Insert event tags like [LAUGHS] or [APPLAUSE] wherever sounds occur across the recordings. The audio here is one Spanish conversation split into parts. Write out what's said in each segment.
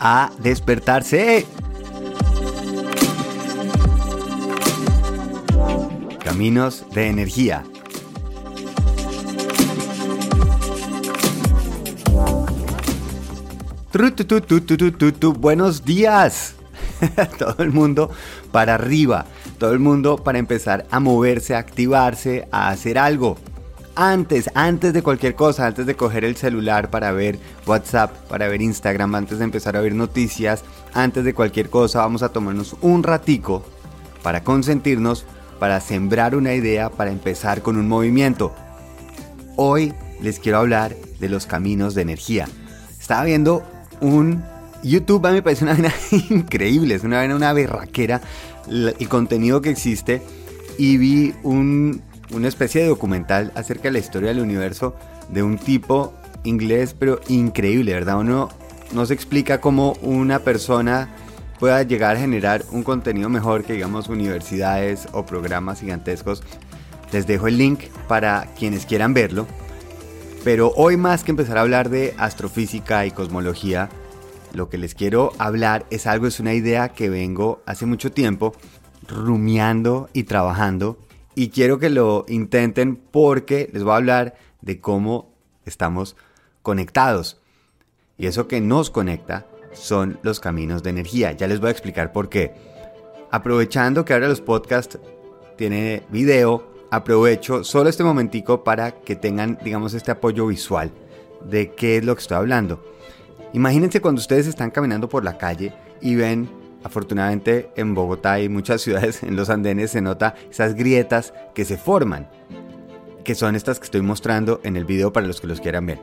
a despertarse. Caminos de energía. Buenos días. [LAUGHS] Todo el mundo para arriba. Todo el mundo para empezar a moverse, a activarse, a hacer algo antes, antes de cualquier cosa, antes de coger el celular para ver WhatsApp, para ver Instagram, antes de empezar a ver noticias, antes de cualquier cosa, vamos a tomarnos un ratico para consentirnos, para sembrar una idea, para empezar con un movimiento. Hoy les quiero hablar de los caminos de energía. Estaba viendo un YouTube, a mí me parece una [LAUGHS] vaina increíble, es una vaina, una berraquera el contenido que existe y vi un una especie de documental acerca de la historia del universo de un tipo inglés, pero increíble, ¿verdad? Uno no se explica cómo una persona pueda llegar a generar un contenido mejor que digamos universidades o programas gigantescos. Les dejo el link para quienes quieran verlo. Pero hoy más que empezar a hablar de astrofísica y cosmología, lo que les quiero hablar es algo, es una idea que vengo hace mucho tiempo rumiando y trabajando y quiero que lo intenten porque les voy a hablar de cómo estamos conectados. Y eso que nos conecta son los caminos de energía. Ya les voy a explicar por qué. Aprovechando que ahora los podcasts tienen video, aprovecho solo este momentico para que tengan, digamos, este apoyo visual de qué es lo que estoy hablando. Imagínense cuando ustedes están caminando por la calle y ven Afortunadamente en Bogotá y muchas [LAUGHS] ciudades en los andenes se nota esas grietas que se forman, que son estas que estoy mostrando en el video para los que los quieran ver.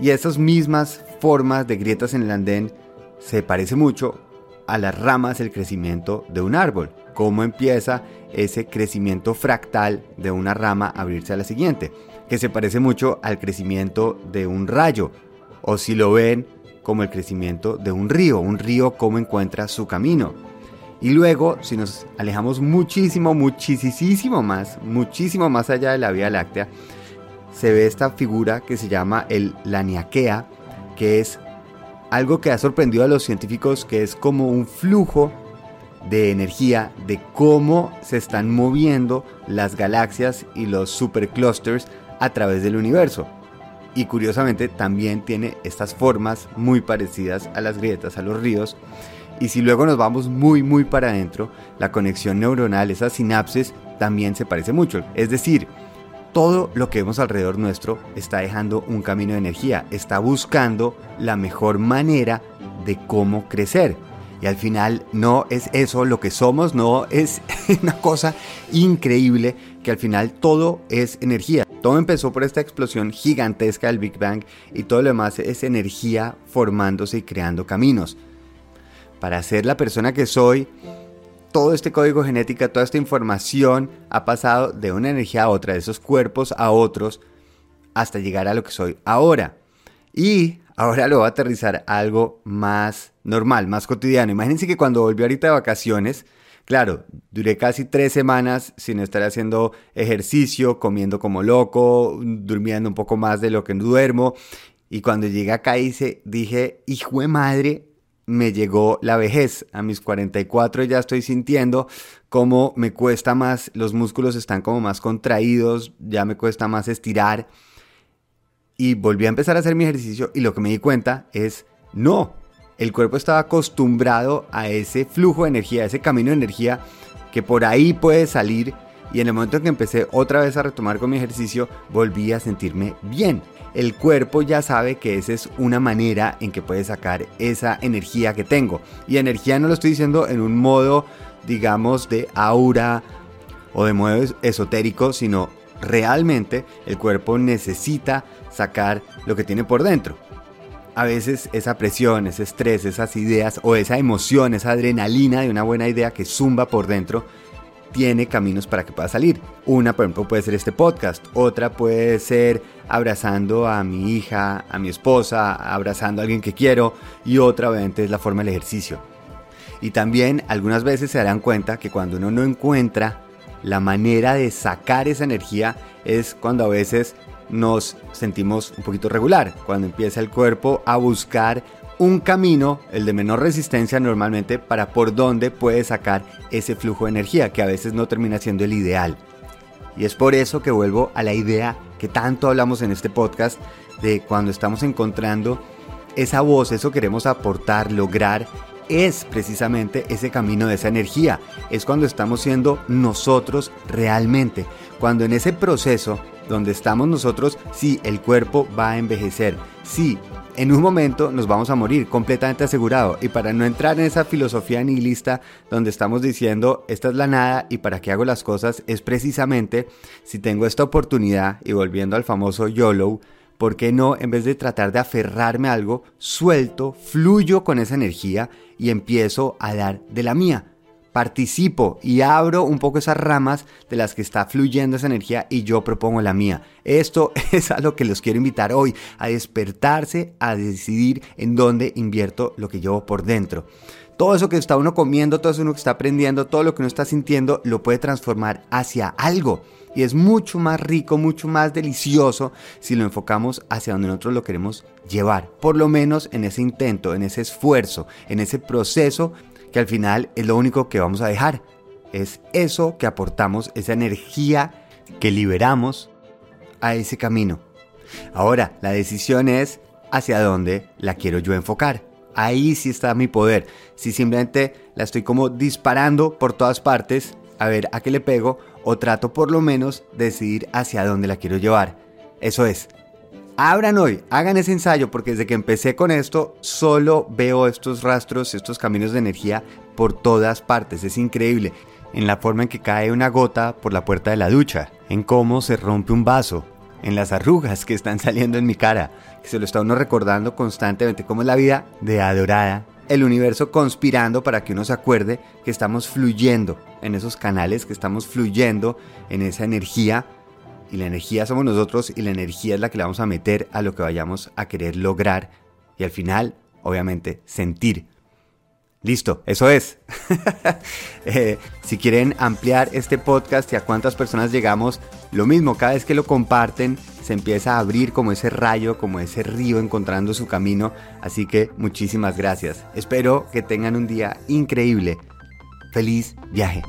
Y esas mismas formas de grietas en el andén se parece mucho a las ramas del crecimiento de un árbol, cómo empieza ese crecimiento fractal de una rama a abrirse a la siguiente, que se parece mucho al crecimiento de un rayo, o si lo ven como el crecimiento de un río, un río cómo encuentra su camino. Y luego, si nos alejamos muchísimo, muchísimo más, muchísimo más allá de la Vía Láctea, se ve esta figura que se llama el Laniakea, que es algo que ha sorprendido a los científicos, que es como un flujo de energía, de cómo se están moviendo las galaxias y los superclusters a través del universo y curiosamente también tiene estas formas muy parecidas a las grietas, a los ríos. Y si luego nos vamos muy muy para adentro, la conexión neuronal, esas sinapsis, también se parece mucho. Es decir, todo lo que vemos alrededor nuestro está dejando un camino de energía, está buscando la mejor manera de cómo crecer. Y al final no es eso lo que somos, no es [LAUGHS] una cosa increíble que al final todo es energía. Todo empezó por esta explosión gigantesca del Big Bang y todo lo demás es energía formándose y creando caminos. Para ser la persona que soy, todo este código genético, toda esta información ha pasado de una energía a otra, de esos cuerpos a otros, hasta llegar a lo que soy ahora. Y ahora lo voy a aterrizar algo más normal, más cotidiano. Imagínense que cuando volví ahorita de vacaciones, Claro, duré casi tres semanas sin estar haciendo ejercicio, comiendo como loco, durmiendo un poco más de lo que duermo. Y cuando llegué acá hice, dije, hijo de madre, me llegó la vejez. A mis 44 ya estoy sintiendo como me cuesta más, los músculos están como más contraídos, ya me cuesta más estirar. Y volví a empezar a hacer mi ejercicio y lo que me di cuenta es, no, el cuerpo estaba acostumbrado a ese flujo de energía, a ese camino de energía que por ahí puede salir y en el momento en que empecé otra vez a retomar con mi ejercicio volví a sentirme bien. El cuerpo ya sabe que esa es una manera en que puede sacar esa energía que tengo. Y energía no lo estoy diciendo en un modo, digamos, de aura o de modo esotérico, sino realmente el cuerpo necesita sacar lo que tiene por dentro a veces esa presión, ese estrés, esas ideas o esa emoción, esa adrenalina de una buena idea que zumba por dentro, tiene caminos para que pueda salir. Una, por ejemplo, puede ser este podcast. Otra puede ser abrazando a mi hija, a mi esposa, abrazando a alguien que quiero. Y otra, obviamente, es la forma del ejercicio. Y también algunas veces se darán cuenta que cuando uno no encuentra la manera de sacar esa energía es cuando a veces nos sentimos un poquito regular, cuando empieza el cuerpo a buscar un camino, el de menor resistencia normalmente, para por dónde puede sacar ese flujo de energía, que a veces no termina siendo el ideal. Y es por eso que vuelvo a la idea que tanto hablamos en este podcast de cuando estamos encontrando esa voz, eso queremos aportar, lograr, es precisamente ese camino de esa energía. Es cuando estamos siendo nosotros realmente. Cuando en ese proceso donde estamos nosotros, sí, el cuerpo va a envejecer. Sí, en un momento nos vamos a morir, completamente asegurado. Y para no entrar en esa filosofía nihilista donde estamos diciendo, esta es la nada y para qué hago las cosas, es precisamente si tengo esta oportunidad, y volviendo al famoso YOLO, ¿por qué no, en vez de tratar de aferrarme a algo, suelto, fluyo con esa energía y empiezo a dar de la mía? Participo y abro un poco esas ramas de las que está fluyendo esa energía y yo propongo la mía. Esto [LAUGHS] es a lo que los quiero invitar hoy, a despertarse, a decidir en dónde invierto lo que llevo por dentro. Todo eso que está uno comiendo, todo eso que está aprendiendo, todo lo que uno está sintiendo, lo puede transformar hacia algo. Y es mucho más rico, mucho más delicioso si lo enfocamos hacia donde nosotros lo queremos llevar. Por lo menos en ese intento, en ese esfuerzo, en ese proceso que al final es lo único que vamos a dejar. Es eso que aportamos, esa energía que liberamos a ese camino. Ahora, la decisión es hacia dónde la quiero yo enfocar. Ahí sí está mi poder. Si simplemente la estoy como disparando por todas partes, a ver a qué le pego, o trato por lo menos de decidir hacia dónde la quiero llevar. Eso es, Abran hoy, hagan ese ensayo porque desde que empecé con esto solo veo estos rastros, estos caminos de energía por todas partes. Es increíble en la forma en que cae una gota por la puerta de la ducha, en cómo se rompe un vaso, en las arrugas que están [LAUGHS] saliendo en mi cara, se lo está uno recordando constantemente, cómo es la vida de adorada, el universo conspirando para que uno se acuerde que estamos fluyendo en esos canales, que estamos fluyendo en esa energía y la energía somos nosotros y la energía es la que le vamos a meter a lo que vayamos a querer lograr y al final, obviamente, sentir. Listo, eso es. [LAUGHS] Eh, si quieren ampliar este podcast y a cuántas personas llegamos, lo mismo, cada vez que lo comparten, se empieza a abrir como ese rayo, como ese río encontrando su camino. Así que muchísimas gracias. Espero que tengan un día increíble. Feliz viaje.